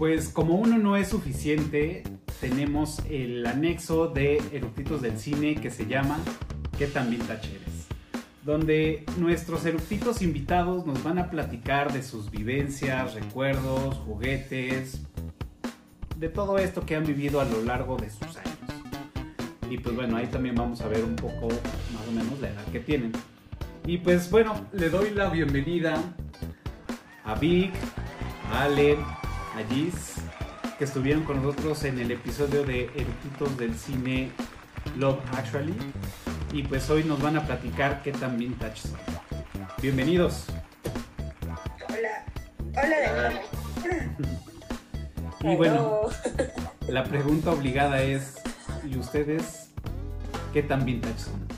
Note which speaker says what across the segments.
Speaker 1: Pues como uno no es suficiente, tenemos el anexo de eructitos del cine que se llama ¿Qué tan vintage eres? Donde nuestros eructitos invitados nos van a platicar de sus vivencias, recuerdos, juguetes, de todo esto que han vivido a lo largo de sus años. Y pues bueno, ahí también vamos a ver un poco más o menos la edad que tienen. Y pues bueno, le doy la bienvenida a Vic, a Allen, a Giz, que estuvieron con nosotros en el episodio de Eructitos del Cine Love Actually. Y pues hoy nos van a platicar qué tan vintage son. Bienvenidos.
Speaker 2: Hola. Hola de nuevo.
Speaker 1: Y bueno, la pregunta obligada es, ¿y ustedes qué tan vintage son?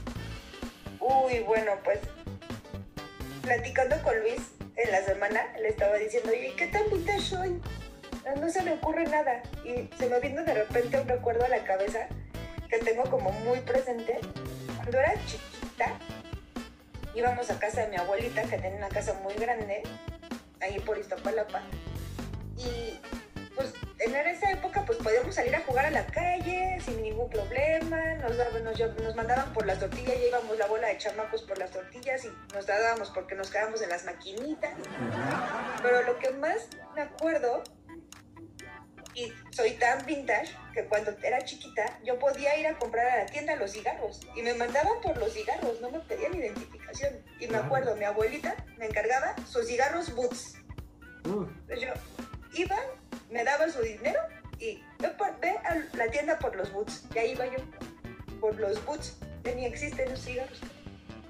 Speaker 2: Uy, bueno, pues platicando con Luis en la semana, le estaba diciendo, oye, ¿qué tan vintage soy? No, se me ocurre nada. Y se me vino de repente un recuerdo a la cabeza que tengo como muy presente. Cuando era chiquita, íbamos a casa de mi abuelita, que tenía una casa muy grande, ahí por Iztapalapa. Y pues en esa época pues podíamos salir a jugar a la calle sin ningún problema, nos, daban- nos, nos mandaban por las tortillas, ya íbamos la bola de chamacos por las tortillas y nos dábamos porque nos quedábamos en las maquinitas. Pero lo que más me acuerdo, y soy tan vintage, que cuando era chiquita yo podía ir a comprar a la tienda los cigarros y me mandaban por los cigarros, no me pedían identificación. Y me acuerdo, mi abuelita me encargaba sus cigarros Boots.
Speaker 1: Uh,
Speaker 2: yo iba, me daba su dinero y ve, a la tienda por los boots. Y ahí iba yo, por los boots. Ni existen los cigarros.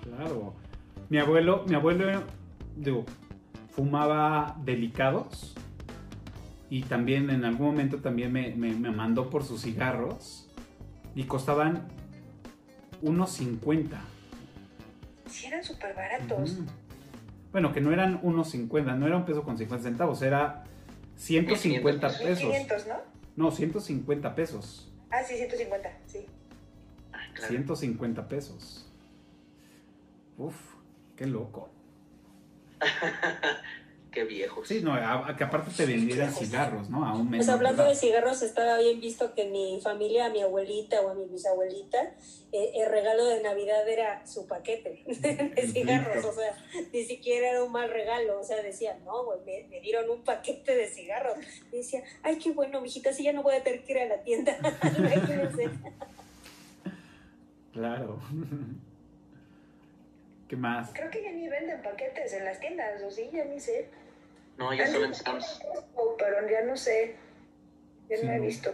Speaker 1: claro. Mi abuelo, mi abuelo, digo, fumaba delicados y también en algún momento también me, me- me mandó por sus cigarros y costaban unos 50.
Speaker 2: Sí, eran súper baratos.
Speaker 1: Bueno, que no eran unos 50, no era un peso con 50 centavos, era 150
Speaker 3: 1500
Speaker 1: pesos.
Speaker 2: 500, ¿no?
Speaker 1: No, 150 pesos.
Speaker 2: Ah, sí, 150, sí.
Speaker 3: Ah, claro.
Speaker 1: 150 pesos. Uf, qué loco.
Speaker 3: Qué viejos.
Speaker 1: Sí, no, a- a que aparte te vendieran cigarros, ¿no? A un
Speaker 4: Pues
Speaker 1: menor
Speaker 4: hablando
Speaker 1: edad.
Speaker 4: de cigarros, estaba bien visto que en mi familia, a mi abuelita o a mi bisabuelita, eh, el regalo de Navidad era su paquete de cigarros. O sea, ni siquiera era un mal regalo. O sea, decían, no, güey, me, me dieron un paquete de cigarros. Y decía, ay, qué bueno, mijita, así ya no voy a tener que ir a la tienda.
Speaker 1: Claro. ¿Qué más?
Speaker 2: Creo que ya ni venden paquetes en las tiendas, o sí, ya ni sé.
Speaker 3: No, ya solo en Sam's.
Speaker 2: Oh, pero ya no sé. Ya
Speaker 1: Sí,
Speaker 2: no he visto.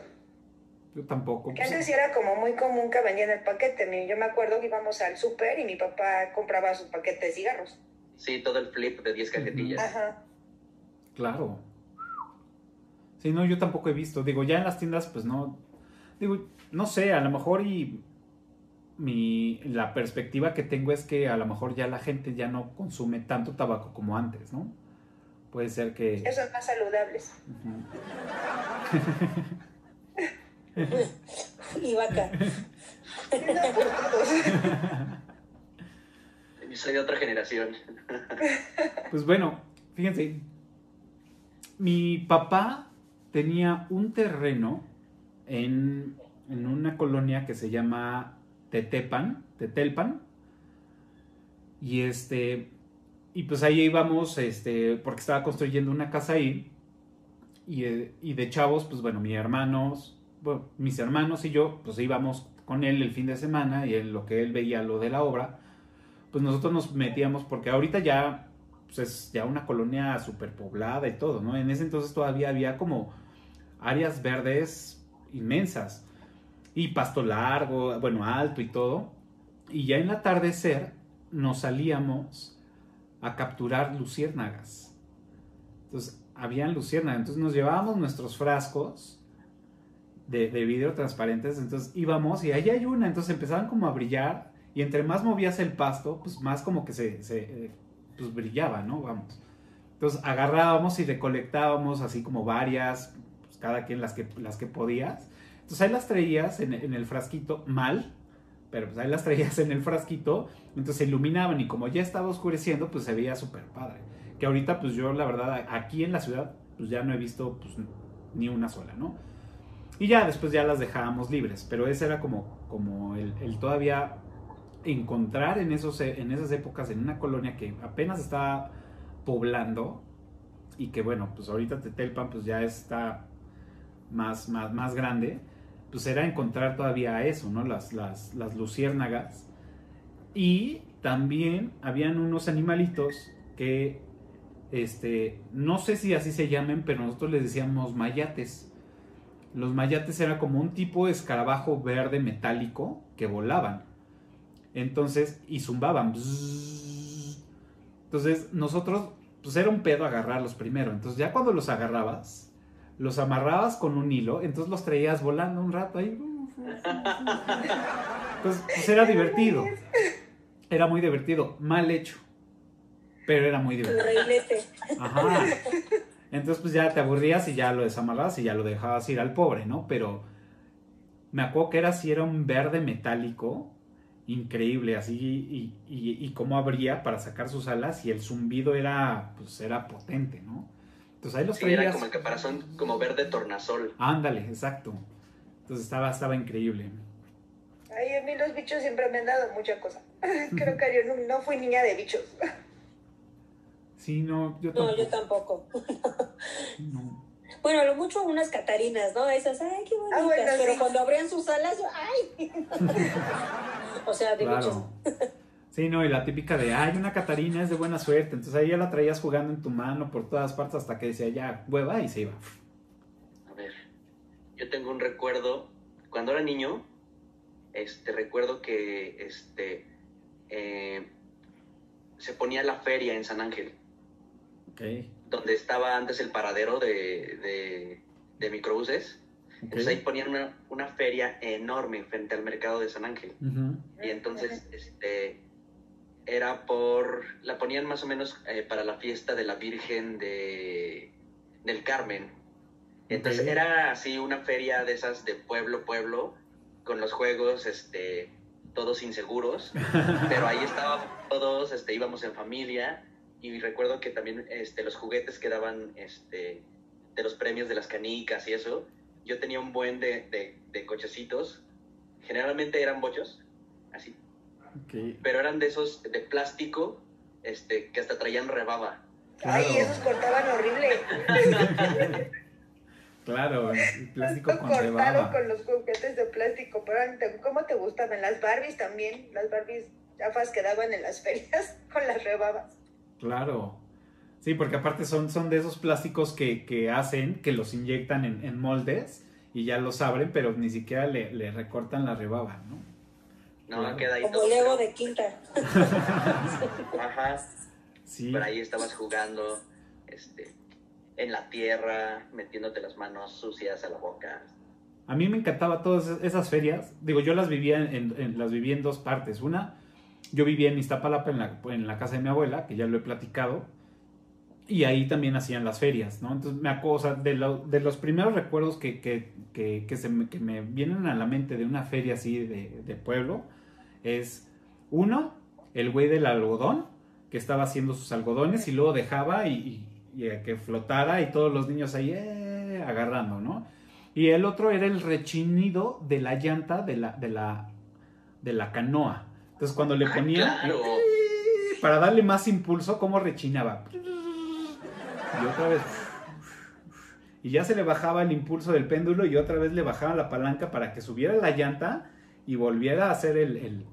Speaker 1: Yo tampoco.
Speaker 2: Que
Speaker 1: pues,
Speaker 2: antes sí era como muy común que vendían el paquete. Yo me acuerdo que íbamos al súper y mi papá compraba su paquete de cigarros.
Speaker 3: Sí, todo el flip de 10 cajetillas.
Speaker 2: Ajá.
Speaker 1: Claro. Sí, no, yo tampoco he visto. Digo, ya en las tiendas, pues no. Digo, no sé, a lo mejor y mi la perspectiva que tengo es que a lo mejor ya la gente ya no consume tanto tabaco como antes, ¿no? Puede ser que.
Speaker 2: Esos son más saludables.
Speaker 4: Y vaca.
Speaker 3: Yo soy de otra generación.
Speaker 1: Pues bueno, fíjense, mi papá tenía un terreno en, en una colonia que se llama Tetepan, Tetelpan, y este, y pues ahí íbamos, este, porque estaba construyendo una casa ahí, y, eh, y de chavos, pues bueno, mis hermanos, mis hermanos y yo, pues íbamos con él el fin de semana, y en lo que él veía lo de la obra, pues nosotros nos metíamos, porque ahorita ya pues es ya una colonia súper poblada y todo, ¿no? En ese entonces todavía había como áreas verdes inmensas y pasto largo, bueno, alto y todo. Y ya en el atardecer nos salíamos a capturar luciérnagas. Entonces, habían luciérnagas. Entonces nos llevábamos nuestros frascos de, de vidrio transparentes. Entonces íbamos y ahí hay una. Entonces empezaban como a brillar. Y entre más movías el pasto, pues más como que se, se, pues brillaba, ¿no? Vamos. Entonces agarrábamos y recolectábamos así como varias, pues cada quien las que, las que podías. Entonces ahí las traías en el frasquito mal, pero pues ahí las traías en el frasquito, entonces se iluminaban y como ya estaba oscureciendo, pues se veía súper padre. Que ahorita pues yo la verdad aquí en la ciudad pues ya no he visto pues ni una sola, ¿no? Y ya después ya las dejábamos libres, pero ese era como, como el, el todavía encontrar en, esos, en esas épocas en una colonia que apenas estaba poblando y que bueno, pues ahorita Tetelpan pues ya está más, más, más grande, pues era encontrar todavía eso, ¿no? Las, las, las luciérnagas. Y también habían unos animalitos que, este, no sé si así se llamen, pero nosotros les decíamos mayates. Los mayates era como un tipo de escarabajo verde metálico que volaban. Entonces, y zumbaban. Entonces, nosotros, pues era un pedo agarrarlos primero. Entonces, ya cuando los agarrabas, los amarrabas con un hilo, entonces los traías volando un rato ahí. Pues, pues era divertido. Era muy divertido. Mal hecho. Pero era muy divertido. Ajá. Entonces, pues ya te aburrías y ya lo desamarrabas y ya lo dejabas ir al pobre, ¿no? Pero me acuerdo que era así, era un verde metálico increíble, así, y, y, y, cómo abría para sacar sus alas, y el zumbido era, pues, era potente, ¿no?
Speaker 3: Entonces ahí los sí, Era como el caparazón, como verde tornasol.
Speaker 1: Ándale, exacto. Entonces estaba, estaba increíble.
Speaker 2: Ay, a mí los bichos siempre me han dado mucha cosa. Creo que yo no, fui niña de bichos.
Speaker 1: Sí, no,
Speaker 4: yo tampoco. No, yo tampoco. no. Bueno, lo mucho unas catarinas, ¿no? Esas, ay, qué bonitas. Ah, bueno, pero cuando abrían sus alas, yo, ay. o sea, de claro.
Speaker 1: Sí, no, y la típica de, ay, una Catarina es de buena suerte. Entonces ahí ya la traías jugando en tu mano por todas partes hasta que decía, ya, hueva, y se iba.
Speaker 3: A ver, yo tengo un recuerdo, cuando era niño, este, recuerdo que, este, eh, se ponía la feria en San Ángel.
Speaker 1: Ok
Speaker 3: donde estaba antes el paradero de, de, microbuses. Entonces ahí ponían una, una, feria enorme frente al mercado de San Ángel. Y entonces este, era por, la ponían más o menos eh, para la fiesta de la Virgen de, del Carmen. Entonces era así una feria de esas de pueblo, pueblo, con los juegos, este, todos inseguros, pero ahí estábamos todos, este, íbamos en familia y recuerdo que también este, los juguetes que daban este, de los premios de las canicas y eso, yo tenía un buen de, de, cochecitos, generalmente eran bochos, pero eran de esos de plástico este, que hasta traían rebaba.
Speaker 2: Ay, esos cortaban horrible.
Speaker 1: Claro, el plástico con
Speaker 2: cortaron
Speaker 1: rebaba.
Speaker 2: con los juguetes de plástico, pero ¿cómo te gustaban? Las Barbies también, las Barbies chafas que daban en las ferias con las rebabas.
Speaker 1: Claro. Sí, porque aparte son, son de esos plásticos que, que hacen, que los inyectan en, en, moldes y ya los abren, pero ni siquiera le, le recortan la rebaba, ¿no?
Speaker 3: No, queda ahí
Speaker 4: Como Lego de quinta.
Speaker 3: Ajá. Sí. Por ahí estabas jugando, este, en la tierra, metiéndote las manos sucias a la boca.
Speaker 1: A mí me encantaba todas esas ferias. Digo, yo las vivía en, en las viví en dos partes. Una, yo vivía en Iztapalapa, en la, en la casa de mi abuela, que ya lo he platicado, y ahí también hacían las ferias, ¿no? Entonces me acuerdo, de, de los primeros recuerdos que, que, que, se me, que, me, vienen a la mente de una feria así de, de pueblo, es uno, el güey del algodón, que estaba haciendo sus algodones y luego dejaba y, y, que flotara y todos los niños ahí eh, agarrando, ¿no? Y el otro era el rechinido de la llanta de la, de la, de la canoa. Entonces cuando le ah, ponía para darle más impulso, como rechinaba. Y otra vez. Y ya se le bajaba el impulso del péndulo y otra vez le bajaba la palanca para que subiera la llanta y volviera a hacer el... el...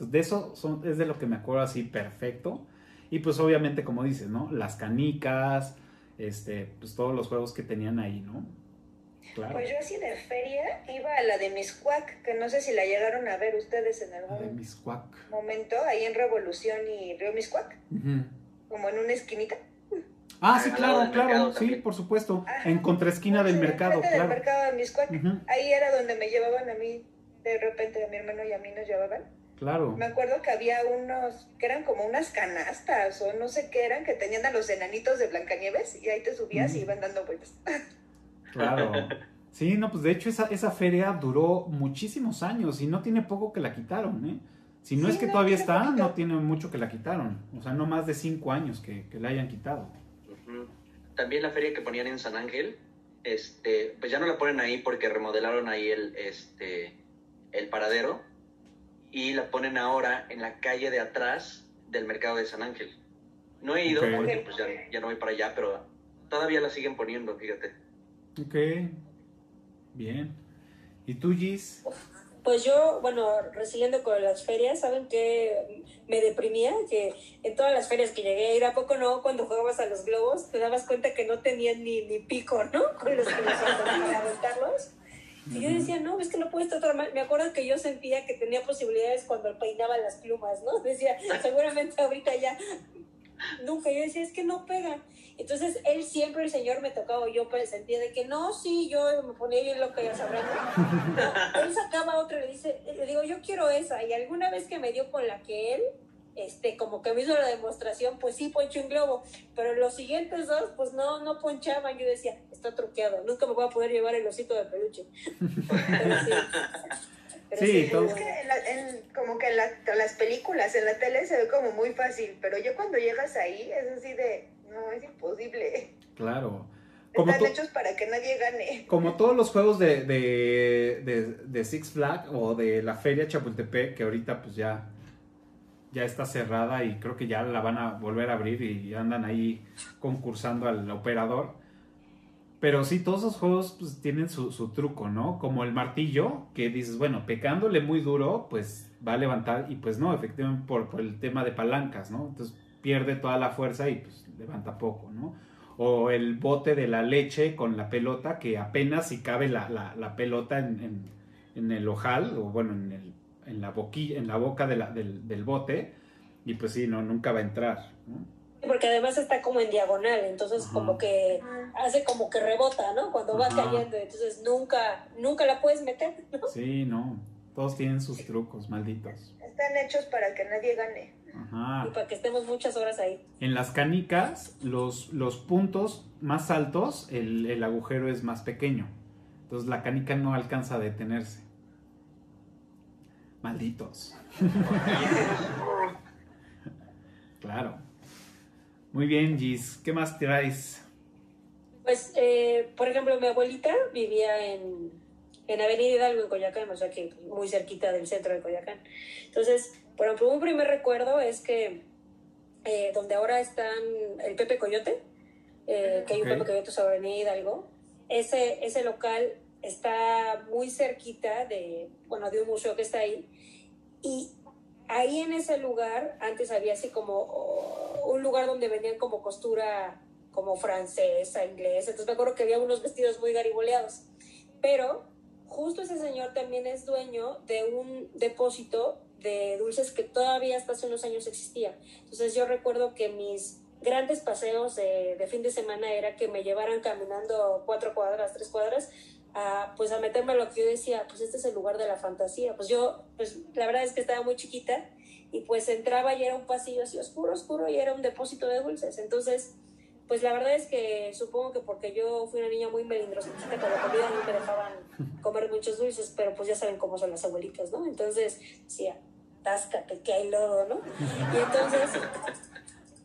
Speaker 1: Entonces, de eso son, es de lo que me acuerdo así perfecto. Y pues obviamente, como dices, ¿no? Las canicas, este, pues todos los juegos que tenían ahí, ¿no?
Speaker 2: Pues yo así de feria iba a la de Miscuac, que no sé si la llegaron a ver ustedes en algún momento, ahí en Revolución y Río Miscuac, como en una esquinita.
Speaker 1: Ah, sí, claro, claro, sí, por supuesto. en contraesquina del mercado, claro.
Speaker 2: del mercado de Miscuac. Ahí era donde me llevaban a mí, de repente a mi hermano y a mí nos llevaban.
Speaker 1: Claro.
Speaker 2: Me acuerdo que había unos, que eran como unas canastas o no sé qué eran, que tenían a los enanitos de Blancanieves y ahí te subías y iban dando vueltas.
Speaker 1: Claro. Sí, no, pues de hecho esa, esa feria duró muchísimos años y no tiene poco que la quitaron, ¿eh? Si no es que todavía está, no tiene mucho que la quitaron. O sea, no más de cinco años que, que la hayan quitado.
Speaker 3: También la feria que ponían en San Ángel este, pues ya no la ponen ahí porque remodelaron ahí el, este, el paradero y la ponen ahora en la calle de atrás del mercado de San Ángel. No he ido porque pues ya, ya, no voy para allá, pero todavía la siguen poniendo, fíjate.
Speaker 1: Ok, bien. ¿Y tú, Gis?
Speaker 4: Pues yo, bueno, recibiendo con las ferias, ¿saben qué me deprimía? Que en todas las ferias que llegué a ir, ¿a poco no? Cuando jugabas a los globos, te dabas cuenta que no tenían ni, ni pico, ¿no? Con los que los aventarlos. Y yo decía, no, es que no puedes tratar mal. Me acuerdo que yo sentía que tenía posibilidades cuando peinaba las plumas, ¿no? Decía, seguramente ahorita ya nunca. Yo decía, es que no pega. Entonces, él siempre, el señor me tocaba, yo pues sentía de que no, sí, yo me ponía bien loca, ya sabrán. No, él sacaba otra y le dice, le digo, yo quiero esa. Y alguna vez que me dio con la que él, este, como que me hizo la demostración, pues sí ponché un globo, pero los siguientes dos, pues no, no ponchaban. Yo decía, está truqueado, nunca me voy a poder llevar el osito de peluche. Pero sí.
Speaker 2: sí, Es que como que en las películas, en la tele se ve como muy fácil, pero yo cuando llegas ahí es así de, no, es imposible.
Speaker 1: Claro.
Speaker 2: Como Están hechos para que nadie gane.
Speaker 1: Como todos los juegos de, de, de, Six Flags o de la Feria Chapultepec, que ahorita pues ya, ya está cerrada y creo que ya la van a volver a abrir y andan ahí concursando al operador. Pero sí, todos esos juegos pues, tienen su, truco, ¿no? Como el martillo, que dices, bueno, pecándole muy duro, pues va a levantar, y pues no, efectivamente por, por el tema de palancas, ¿no? Entonces pierde toda la fuerza y pues levanta poco, ¿no? O el bote de la leche con la pelota, que apenas si cabe la, la, la pelota en, en, en, el ojal, o bueno, en, el, en, la, boquilla, en la boca de la, del, del bote, y pues sí, no, nunca va a entrar, ¿no?
Speaker 4: porque además está como en diagonal, entonces como que hace como que rebota, ¿no? Cuando va cayendo, entonces nunca, nunca la puedes meter, ¿no?
Speaker 1: Sí, no, todos tienen sus trucos, malditos.
Speaker 2: Están hechos para que nadie gane.
Speaker 4: Ajá. Y para que estemos muchas horas ahí.
Speaker 1: En las canicas, los, los puntos más altos, el, el agujero es más pequeño. Entonces la canica no alcanza a detenerse. Malditos. claro. Muy bien, Gis. ¿Qué más traes?
Speaker 4: Pues, eh, por ejemplo, mi abuelita vivía en, en Avenida Hidalgo, en Coyacán, o sea que muy cerquita del centro de Coyacán. Entonces, por ejemplo, un primer recuerdo es que eh, donde ahora están el Pepe Coyote, eh, que hay un Pepe Coyote sobre Avenida Hidalgo, ese, ese local está muy cerquita de, bueno, de un museo que está ahí. Y ahí en ese lugar, antes había así como un lugar donde vendían como costura como francesa, inglesa. Entonces me acuerdo que había unos vestidos muy gariboleados. Pero justo ese señor también es dueño de un depósito de dulces que todavía hasta hace unos años existía. Entonces yo recuerdo que mis grandes paseos de fin de semana era que me llevaran caminando cuatro cuadras, tres cuadras, a, pues a meterme a lo que yo decía, pues este es el lugar de la fantasía. Pues yo, pues la verdad es que estaba muy chiquita y pues entraba y era un pasillo así oscuro, oscuro y era un depósito de dulces. Entonces, pues la verdad es que supongo que porque yo fui una niña muy melindrosita con la comida no me dejaban comer muchos dulces, pero pues ya saben cómo son las abuelitas, ¿no? Entonces decía, táscate que hay lodo, ¿no? Y entonces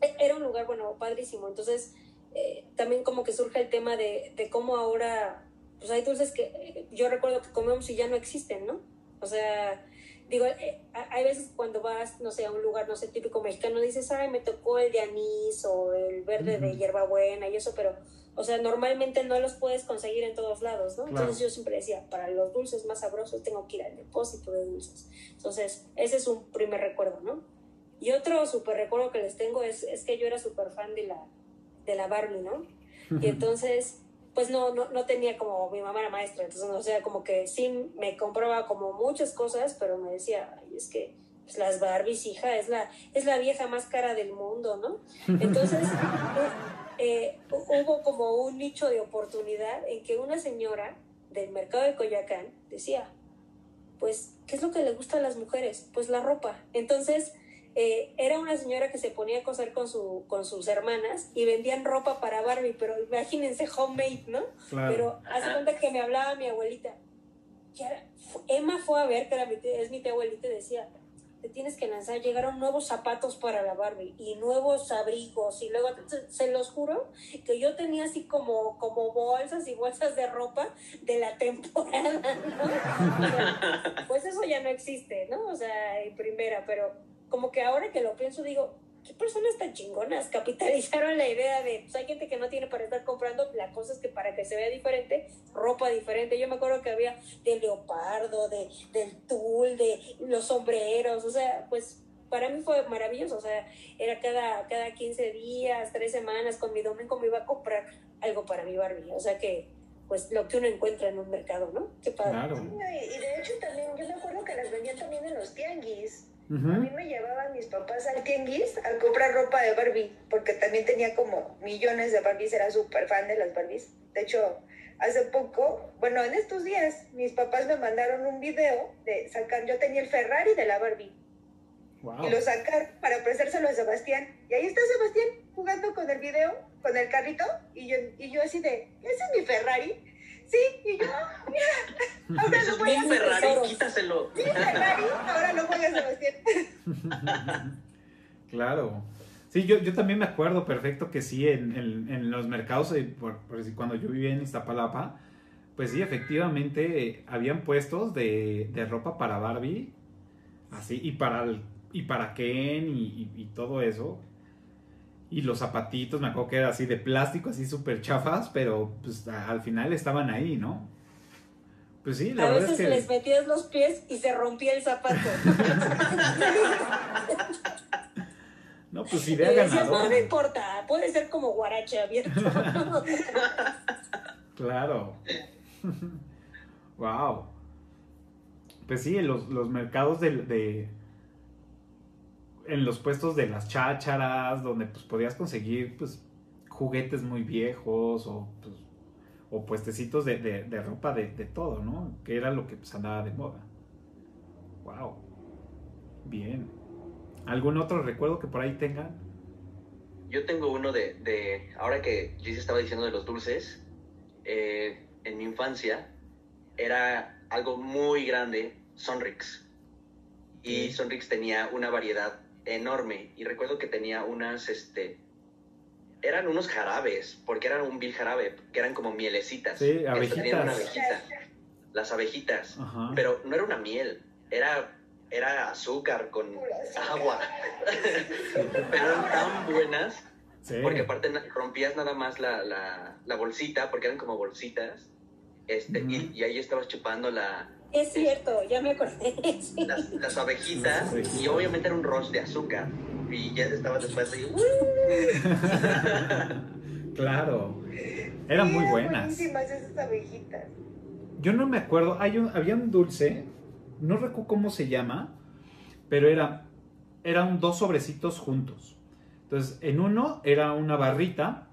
Speaker 4: e, era un lugar, bueno, padrísimo. Entonces eh, también como que surge el tema de, de cómo ahora, pues hay dulces que eh, yo recuerdo que comemos y ya no existen, ¿no? O sea, digo, eh, hay veces cuando vas, no sé, a un lugar, no sé, típico mexicano, dices, ay, me tocó el de anís o el verde de hierbabuena y eso, pero, o sea, normalmente no los puedes conseguir en todos lados, ¿no? Entonces yo siempre decía, para los dulces más sabrosos tengo que ir al depósito de dulces. Entonces, ese es un primer recuerdo, ¿no? Y otro súper recuerdo que les tengo es, es que yo era súper fan de la, de la Barbie, ¿no? Y entonces pues no, no, no tenía como, mi mamá era maestra, entonces, o sea, como que sí me compraba como muchas cosas, pero me decía, Ay, es que pues, las Barbies, hija, es la, es la vieja más cara del mundo, ¿no? Entonces, eh, hubo como un nicho de oportunidad en que una señora del mercado de Coyacán decía, pues, ¿qué es lo que le gusta a las mujeres? Pues la ropa. Entonces, eh, era una señora que se ponía a coser con, su, con sus hermanas y vendían ropa para Barbie, pero imagínense homemade, ¿no? Pero hace cuenta que me hablaba mi abuelita. Emma fue a ver, que era mi es mi tía abuelita, y decía, te tienes que lanzar, llegaron nuevos zapatos para la Barbie y nuevos abrigos y luego, se, los juro, que yo tenía así como, como bolsas y bolsas de ropa de la temporada, ¿no? pues eso ya no existe, ¿no? O sea, en primera, pero como que ahora que lo pienso digo, qué personas tan chingonas capitalizaron la idea de, pues hay gente que no tiene para estar comprando, la cosa es que para que se vea diferente, ropa diferente. Yo me acuerdo que había de leopardo, de, del tul, de los sombreros, o sea, pues para mí fue maravilloso, o sea, era cada, cada 15 días, tres semanas, con mi domingo me iba a comprar algo para mi Barbie, o sea que pues lo que uno encuentra en un mercado, ¿no? Qué padre.
Speaker 2: Claro. Y de hecho también, yo me acuerdo que las vendían también en los tianguis. A mí me llevaban mis papás al tianguis a comprar ropa de Barbie, porque también tenía como millones de Barbies, era súper fan de las Barbies. De hecho, hace poco, bueno, en estos días, mis papás me mandaron un video de sacar, yo tenía el Ferrari de la Barbie. Y lo sacar para prestárselo a Sebastián. Y ahí está Sebastián jugando con el video, con el carrito, y yo, y yo así de, ¿ese es mi Ferrari? Sí, y yo, mira, ahora lo voy a
Speaker 3: Ferrari, quítaselo.
Speaker 2: Sí, Ferrari, ahora lo voy a Sebastián.
Speaker 1: claro. Sí, yo, yo también me acuerdo perfecto que sí, en, en, los mercados, eh, por, cuando yo vivía en Iztapalapa, pues sí, efectivamente, eh, habían puestos de, de, ropa para Barbie, así, y para, el, y para Ken y, y todo eso. Y los zapatitos, me acuerdo que era así de plástico, así súper chafas, pero pues al final estaban ahí, ¿no? Pues sí,
Speaker 4: la a verdad veces es que... les metías los pies y se rompía el zapato.
Speaker 1: no, pues idea ganadora.
Speaker 4: No, no importa, puede ser como guarache abierto.
Speaker 1: claro. wow. Pues sí, los, los mercados de, en los puestos de las chácharas, donde pues podías conseguir pues juguetes muy viejos o, pues, o puestecitos de, de, ropa de, de, todo, ¿no? Que era lo que pues andaba de moda. Wow. Bien. ¿Algún otro recuerdo que por ahí tengan?
Speaker 3: Yo tengo uno de, de ahora que Gis estaba diciendo de los dulces, eh, en mi infancia era algo muy grande, Sonrix. Y Sonrix tenía una variedad enorme y recuerdo que tenía unas, este, eran unos jarabes, porque eran un vil jarabe, que eran como mielecitas.
Speaker 1: Sí, abejitas.
Speaker 3: Las abejitas, pero no era una miel, era, era azúcar con agua. pero eran tan buenas, porque aparte rompías nada más la, la, la, bolsita, porque eran como bolsitas, este, y, y ahí estabas chupando la,
Speaker 4: es cierto, ya me acordé.
Speaker 3: Las, abejitas, y obviamente era un rush de azúcar. Y ya estaba después de.
Speaker 1: claro. Eran muy buenas.
Speaker 2: esas abejitas.
Speaker 1: Yo no me acuerdo. Hay un, había un dulce, no recuerdo cómo se llama, pero era, eran dos sobrecitos juntos. Entonces, en uno era una barrita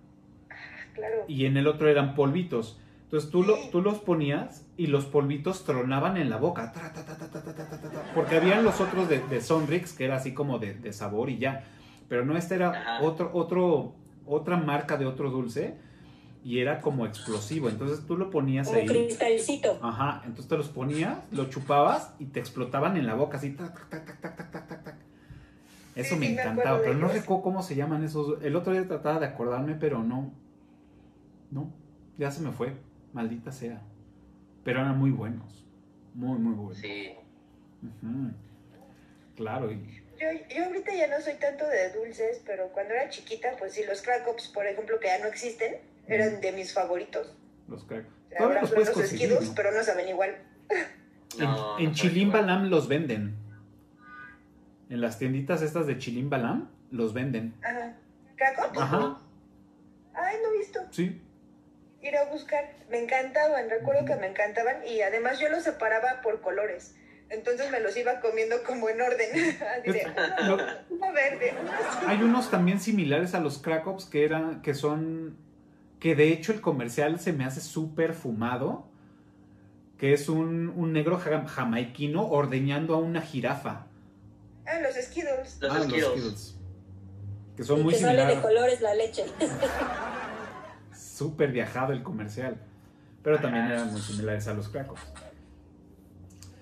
Speaker 2: claro.
Speaker 1: y en el otro eran polvitos. Entonces tú, lo, tú los ponías y los polvitos tronaban en la boca. porque habían los otros de, de Sonrix, que era así como de, sabor y ya. Pero no, este era otro, otro, otra marca de otro dulce y era como explosivo. Entonces tú lo ponías
Speaker 4: ahí. Un cristalcito.
Speaker 1: Ajá. Entonces te los ponías, lo chupabas y te explotaban en la boca así. Eso me encantaba, pero no recuerdo cómo se llaman esos. El otro día trataba de acordarme, pero no. No, ya se me fue maldita sea. Pero eran muy buenos, muy, muy buenos.
Speaker 3: Sí.
Speaker 1: Claro.
Speaker 2: Yo, yo ahorita ya no soy tanto de dulces, pero cuando era chiquita, pues sí, los crackers, por ejemplo, que ya no existen, eran de mis favoritos.
Speaker 1: Los crackers.
Speaker 2: Ahora los, los esquidos, pero no saben igual.
Speaker 1: en, en Chilimbalam los venden. En las tienditas estas de Chilimbalam los venden.
Speaker 2: Ajá. ¿Crackers? Ajá. Ay, no he visto.
Speaker 1: Sí
Speaker 2: ir a buscar. Me encantaban, recuerdo que me encantaban y además yo los separaba por colores. Entonces me los iba comiendo como en orden. verde.
Speaker 1: Hay unos también similares a los Cracovs que eran, que son, que de hecho el comercial se me hace súper fumado, que es un, negro jamaiquino ordeñando a una jirafa.
Speaker 2: Ah, los Skittles.
Speaker 3: Los ah, Skittles.
Speaker 1: Que son muy similares.
Speaker 4: de colores la leche.
Speaker 1: súper viajado el comercial. Pero también eran muy similares a los cracos.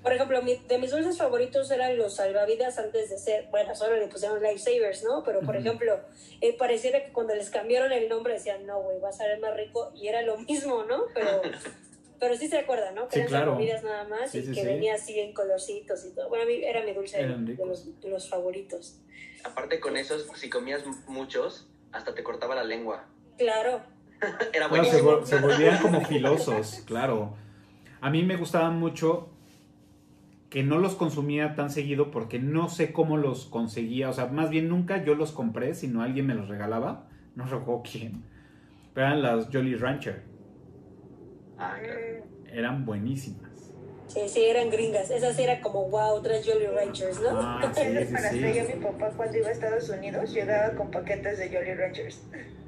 Speaker 4: Por ejemplo, de mis dulces favoritos eran los salvavidas antes de ser, bueno, solo le pusieron lifesavers, ¿no? Pero, por ejemplo, eh, pareciera que cuando les cambiaron el nombre decían, no, güey, va a ser más rico, y era lo mismo, ¿no? Pero, pero sí se acuerdan, ¿no? Que eran salvavidas nada más y que venía así en colorcitos y todo. Bueno, a mí era mi dulce de los, de los favoritos.
Speaker 3: Aparte con esos, si comías muchos, hasta te cortaba la lengua.
Speaker 4: Claro.
Speaker 3: era buenísimo.
Speaker 1: se, se volvían como filosos, claro. A mí me gustaban mucho que no los consumía tan seguido porque no sé cómo los conseguía. O sea, más bien nunca yo los compré, sino alguien me los regalaba. No recuerdo quién. Pero eran las Jolly Rancher.
Speaker 3: Ah,
Speaker 1: Eran buenísimas.
Speaker 4: Sí, sí, eran gringas. Esas eran como, wow, otras Jolly Ranchers, ¿no?
Speaker 2: Ah, sí, sí, Para sí. mi papá cuando iba a Estados Unidos llegaba con paquetes de Jolly Ranchers.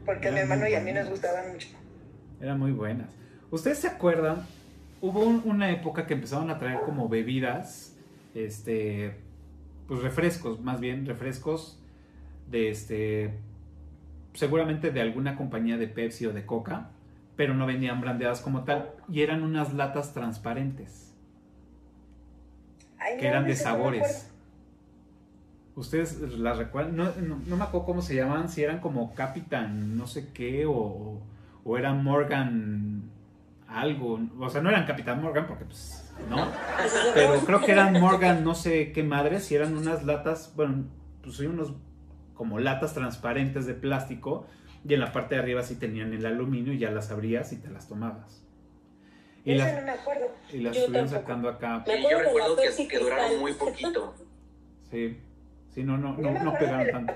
Speaker 2: Porque a mi hermano y a mí nos gustaban mucho.
Speaker 1: Eran muy buenas. ¿Ustedes se acuerdan hubo una época que empezaron a traer como bebidas, este, pues refrescos, más bien refrescos de este, seguramente de alguna compañía de Pepsi o de Coca, pero no vendían brandeadas como tal y eran unas latas transparentes que eran de sabores. ¿Ustedes las recuerdan? No, me acuerdo cómo se llamaban, si eran como Capitan no sé qué o, o eran Morgan algo, o sea, no eran Capitán Morgan porque pues no, pero creo que eran Morgan no sé qué madres y eran unas latas, bueno, pues hay unos como latas transparentes de plástico y en la parte de arriba sí tenían el aluminio y ya las abrías y te las tomabas.
Speaker 2: Y las, no me acuerdo.
Speaker 1: Y las estuvieron sacando acá.
Speaker 3: Sí, yo recuerdo que, que, duraron muy poquito.
Speaker 1: Sí, sí, no, no, no, no pegaron tanto.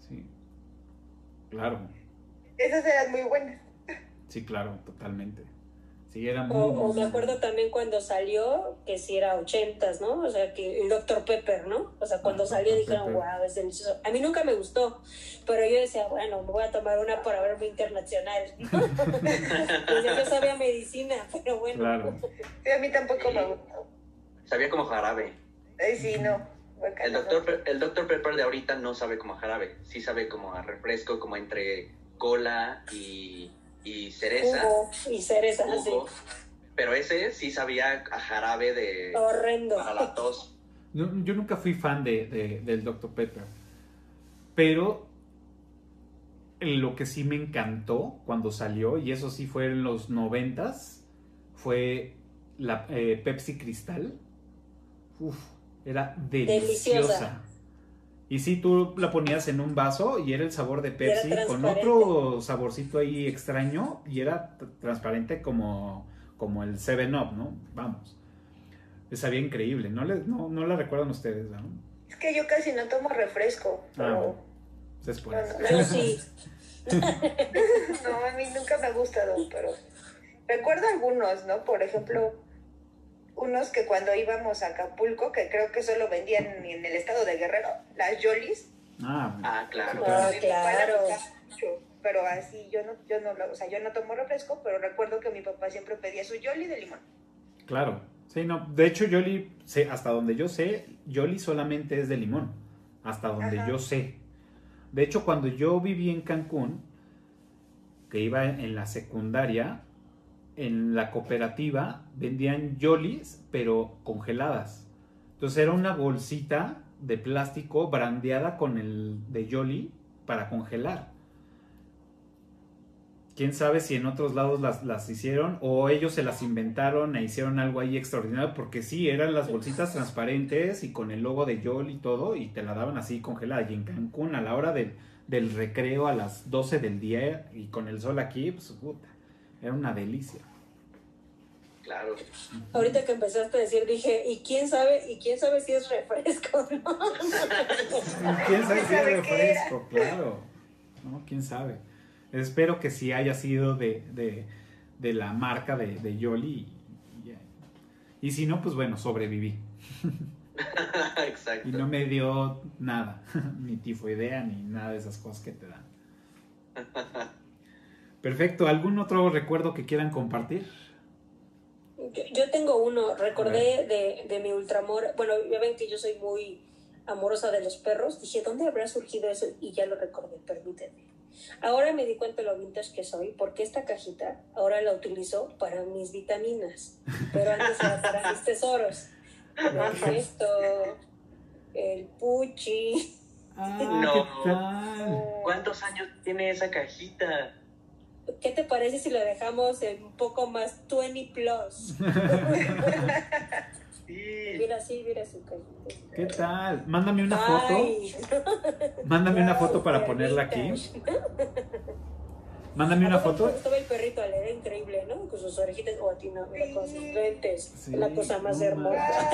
Speaker 1: Sí, claro.
Speaker 2: Esas eran muy buenas.
Speaker 1: Sí, claro, totalmente. Sí, era
Speaker 4: muy... O, me acuerdo también cuando salió, que sí era ochentas, ¿no? O sea, que el Dr. Pepper, ¿no? O sea, cuando salió dijeron, wow, es delicioso. A mí nunca me gustó, pero yo decía, bueno, me voy a tomar una para verme internacional. pues yo sabía medicina, pero bueno.
Speaker 1: Claro.
Speaker 2: Sí, a mí tampoco me gustó.
Speaker 3: Sabía como jarabe.
Speaker 2: Ay, sí, no.
Speaker 3: El doctor, el doctor Pepper de ahorita no sabe como jarabe, sí sabe como a refresco, como entre cola y y cereza.
Speaker 4: y cereza, sí.
Speaker 3: Pero ese sí sabía a jarabe de...
Speaker 4: Horrendo.
Speaker 3: Para la tos.
Speaker 1: yo nunca fui fan de, del Dr. Pepper. Pero lo que sí me encantó cuando salió, y eso sí fue en los noventas, fue la eh, Pepsi Cristal. Uf, era deliciosa. Y sí, tú la ponías en un vaso y era el sabor de Pepsi con otro saborcito ahí extraño y era transparente como, como el 7-Up, ¿no? Vamos. Sabía increíble. ¿No, le, no, no la recuerdan ustedes, ¿no?
Speaker 2: Es que yo casi no tomo refresco. Ah,
Speaker 1: Después.
Speaker 4: yo sí.
Speaker 2: no, a mí nunca me ha gustado, pero recuerdo algunos, ¿no? Por ejemplo, unos que cuando íbamos a Acapulco, que creo que solo vendían en el estado de Guerrero, las Yolis.
Speaker 1: Ah,
Speaker 3: ah claro.
Speaker 4: Ah, claro.
Speaker 2: Pero así yo no, yo no, o sea, yo no tomo refresco, pero recuerdo que mi papá siempre pedía su Yoli de limón.
Speaker 1: Claro. Sí, no, de hecho Yoli, hasta donde yo sé, Yoli solamente es de limón, hasta donde yo sé. De hecho, cuando yo viví en Cancún, que iba en la secundaria, en la cooperativa vendían yolis, pero congeladas. Entonces era una bolsita de plástico brandeada con el de yoli para congelar. Quién sabe si en otros lados las, las, hicieron o ellos se las inventaron e hicieron algo ahí extraordinario, porque sí, eran las bolsitas transparentes y con el logo de Yoli y todo, y te la daban así congelada. Y en Cancún, a la hora del, del recreo, a las 12 del día, y con el sol aquí, pues puta, era una delicia.
Speaker 3: Claro.
Speaker 4: Ahorita que empezaste a decir, dije, ¿y quién sabe, y quién sabe si es refresco? ¿no?
Speaker 1: ¿Quién sabe si es refresco? Claro. ¿No? ¿Quién sabe? Espero que sí haya sido de, de, de la marca de, de Yoli. Y, y, si no, pues bueno, sobreviví.
Speaker 3: Exacto.
Speaker 1: Y no me dio nada, ni tifoidea, ni nada de esas cosas que te dan. Perfecto. ¿Algún otro recuerdo que quieran compartir?
Speaker 4: Yo, tengo uno, recordé de, de mi ultramor, bueno, ya ven que yo soy muy amorosa de los perros, dije, ¿dónde habrá surgido eso? Y ya lo recordé, permíteme. Ahora me di cuenta de lo vintage que soy, porque esta cajita ahora la utilizo para mis vitaminas, pero antes era para mis tesoros. esto, el puchi.
Speaker 3: Ah, no. ¿Cuántos años tiene esa cajita?
Speaker 4: ¿Qué te parece si la dejamos en un poco más 20 plus? Mira, sí, mira su cajita.
Speaker 1: ¿Qué tal? Mándame una foto. Mándame una foto para ponerla aquí. Mándame una foto.
Speaker 4: Estaba el perrito era increíble, ¿no? Con sus orejitas guatinas, con sus lentes. la cosa más hermosa.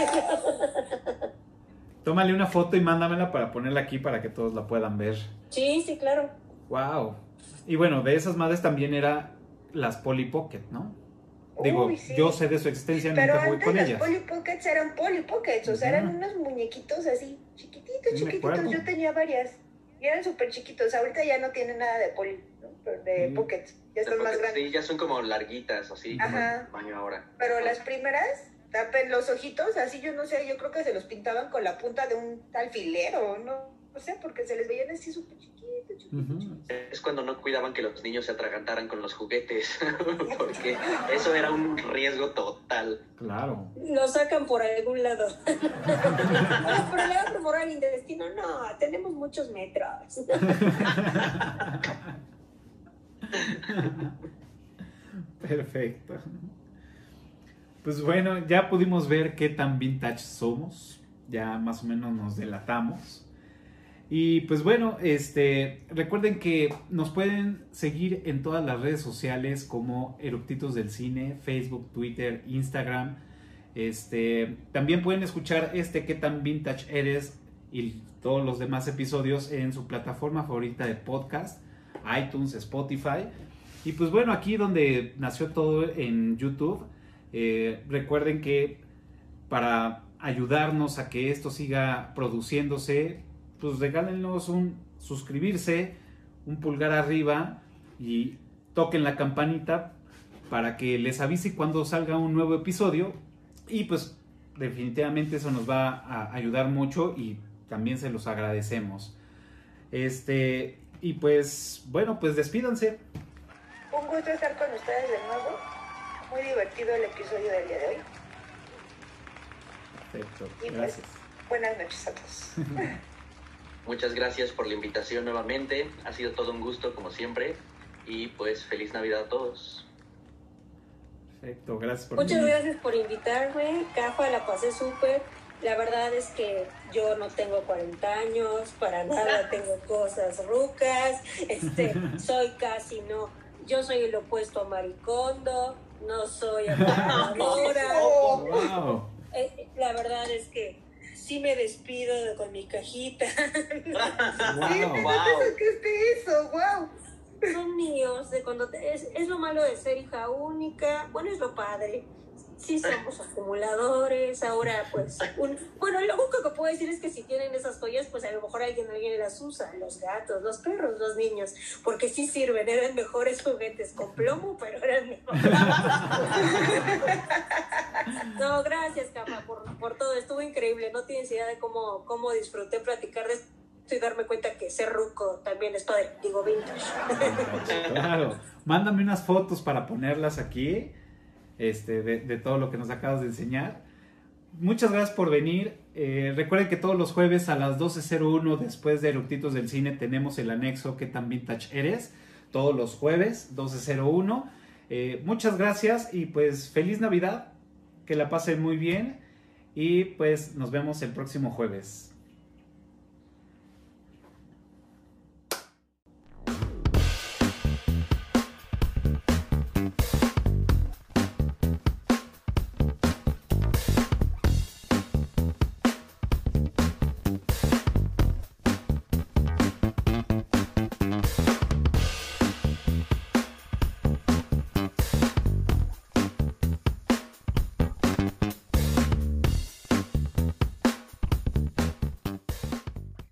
Speaker 1: Tómale una foto y mándamela para ponerla aquí para que todos la puedan ver.
Speaker 4: Sí, sí, claro.
Speaker 1: Wow. Y bueno, de esas madres también era las Polly Pocket, ¿no? Digo, yo sé de su existencia,
Speaker 2: Pero nunca voy con ellas. Pero Polly Pockets eran Polly Pockets, o sea, eran unos muñequitos así, chiquititos, chiquititos. Yo tenía varias y eran súper chiquitos. Ahorita ya no tienen nada de Polly, ¿no? Pero de Pockets, ya están más grandes.
Speaker 3: Sí, ya son como larguitas, así, Ajá. como baño ahora.
Speaker 2: Pero las primeras, tapen los ojitos, así yo no sé, yo creo que se los pintaban con la punta de un alfilero, ¿no? Sea, porque se les veían así súper chiquitos, chiquitos.
Speaker 3: Es cuando no cuidaban que los niños se atragantaran con los juguetes, porque eso era un riesgo total.
Speaker 1: Claro.
Speaker 4: Lo sacan por algún lado. pero le va a el intestino. No, tenemos muchos metros.
Speaker 1: Perfecto. Pues bueno, ya pudimos ver qué tan vintage somos. Ya más o menos nos delatamos. Y pues bueno, este, recuerden que nos pueden seguir en todas las redes sociales como Eructitos del Cine, Facebook, Twitter, Instagram. Este, también pueden escuchar este qué tan vintage eres y todos los demás episodios en su plataforma favorita de podcast, iTunes, Spotify. Y pues bueno, aquí donde nació todo en YouTube, eh, recuerden que para ayudarnos a que esto siga produciéndose, pues regálenos un suscribirse, un pulgar arriba y toquen la campanita para que les avise cuando salga un nuevo episodio y pues definitivamente eso nos va a ayudar mucho y también se los agradecemos. Este, y pues bueno, pues despídanse.
Speaker 2: Un gusto estar con ustedes de nuevo. Muy divertido el episodio del día de hoy.
Speaker 1: Perfecto.
Speaker 2: Y pues, buenas noches a todos.
Speaker 3: Muchas gracias por la invitación nuevamente. Ha sido todo un gusto como siempre. Y pues feliz Navidad a todos.
Speaker 1: Perfecto, gracias por
Speaker 4: Muchas gracias por invitarme. Cafa, la pasé súper. La verdad es que yo no tengo 40 años, para nada tengo cosas rucas, este, soy casi no, yo soy el opuesto a Maricondo, no soy apagadora. wow. Eh, la verdad es que sí me despido con mi cajita.
Speaker 2: wow. Sí, ¿qué es eso? ¡Wow!
Speaker 4: Son míos, de cuando es, es lo malo de ser hija única, bueno, es lo padre sí somos acumuladores, ahora pues, un, bueno, lo único que puedo decir es que si tienen esas joyas, pues a lo mejor alguien, alguien las usa, los gatos, los perros, los niños, porque sí sirven, eran mejores juguetes con plomo, pero eran mejores. no, gracias, Cama, por, por todo, estuvo increíble, no tienes idea de cómo, cómo disfruté platicar de esto y darme cuenta que ser ruco también es padre, digo vintage.
Speaker 1: Claro, mándame unas fotos para ponerlas aquí este, de, todo lo que nos acabas de enseñar. Muchas gracias por venir. Eh, recuerden que todos los jueves a las 12.01 después de Eructitos del Cine tenemos el anexo que tan vintage eres. Todos los jueves, 12.01. Eh, muchas gracias y pues feliz Navidad. Que la pasen muy bien. Y pues nos vemos el próximo jueves.